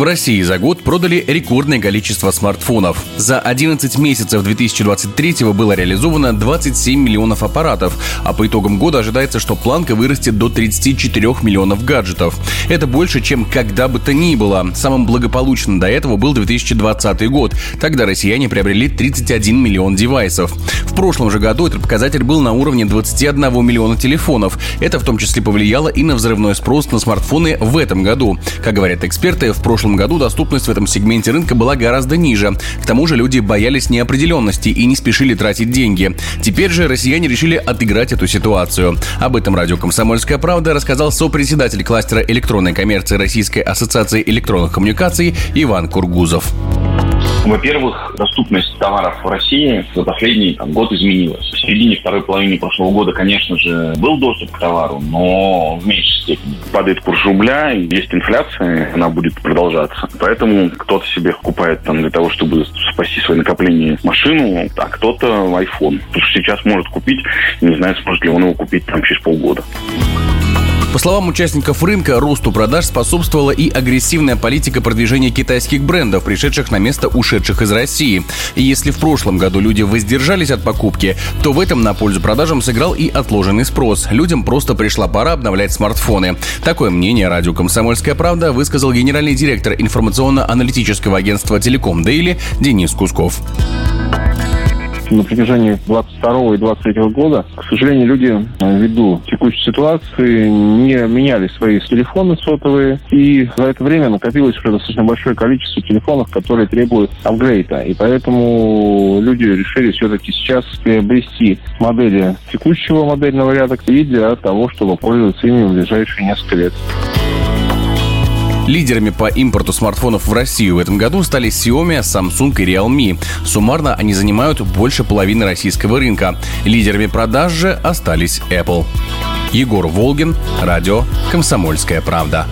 В России за год продали рекордное количество смартфонов. За 11 месяцев 2023 было реализовано 27 миллионов аппаратов, а по итогам года ожидается, что планка вырастет до 34 миллионов гаджетов. Это больше, чем когда бы то ни было. Самым благополучным до этого был 2020 год. Тогда россияне приобрели 31 миллион девайсов. В прошлом же году этот показатель был на уровне 21 миллиона телефонов. Это в том числе повлияло и на взрывной спрос на смартфоны в этом году. Как говорят эксперты, в прошлом году доступность в этом сегменте рынка была гораздо ниже. К тому же люди боялись неопределенности и не спешили тратить деньги. Теперь же россияне решили отыграть эту ситуацию. Об этом радио «Комсомольская правда» рассказал сопредседатель кластера электронной коммерции Российской ассоциации электронных коммуникаций Иван Кургузов. Во-первых, доступность товаров в России за последний там, год изменилась. В середине второй половины прошлого года, конечно же, был доступ к товару, но в меньшей степени. Падает курс рубля, есть инфляция, она будет продолжаться. Поэтому кто-то себе покупает там для того, чтобы спасти свои накопления машину, а кто-то iPhone. Потому что сейчас может купить, не знаю, сможет ли он его купить там через полгода. По словам участников рынка, росту продаж способствовала и агрессивная политика продвижения китайских брендов, пришедших на место ушедших из России. И если в прошлом году люди воздержались от покупки, то в этом на пользу продажам сыграл и отложенный спрос. Людям просто пришла пора обновлять смартфоны. Такое мнение радио «Комсомольская правда» высказал генеральный директор информационно-аналитического агентства «Телеком Дейли» Денис Кусков на протяжении 22 и 23 года, к сожалению, люди э, ввиду текущей ситуации не меняли свои телефоны сотовые, и за это время накопилось уже достаточно большое количество телефонов, которые требуют апгрейда. И поэтому люди решили все-таки сейчас приобрести модели текущего модельного ряда и для того, чтобы пользоваться ими в ближайшие несколько лет. Лидерами по импорту смартфонов в Россию в этом году стали Xiaomi, Samsung и Realme. Суммарно они занимают больше половины российского рынка. Лидерами продаж же остались Apple. Егор Волгин, радио «Комсомольская правда».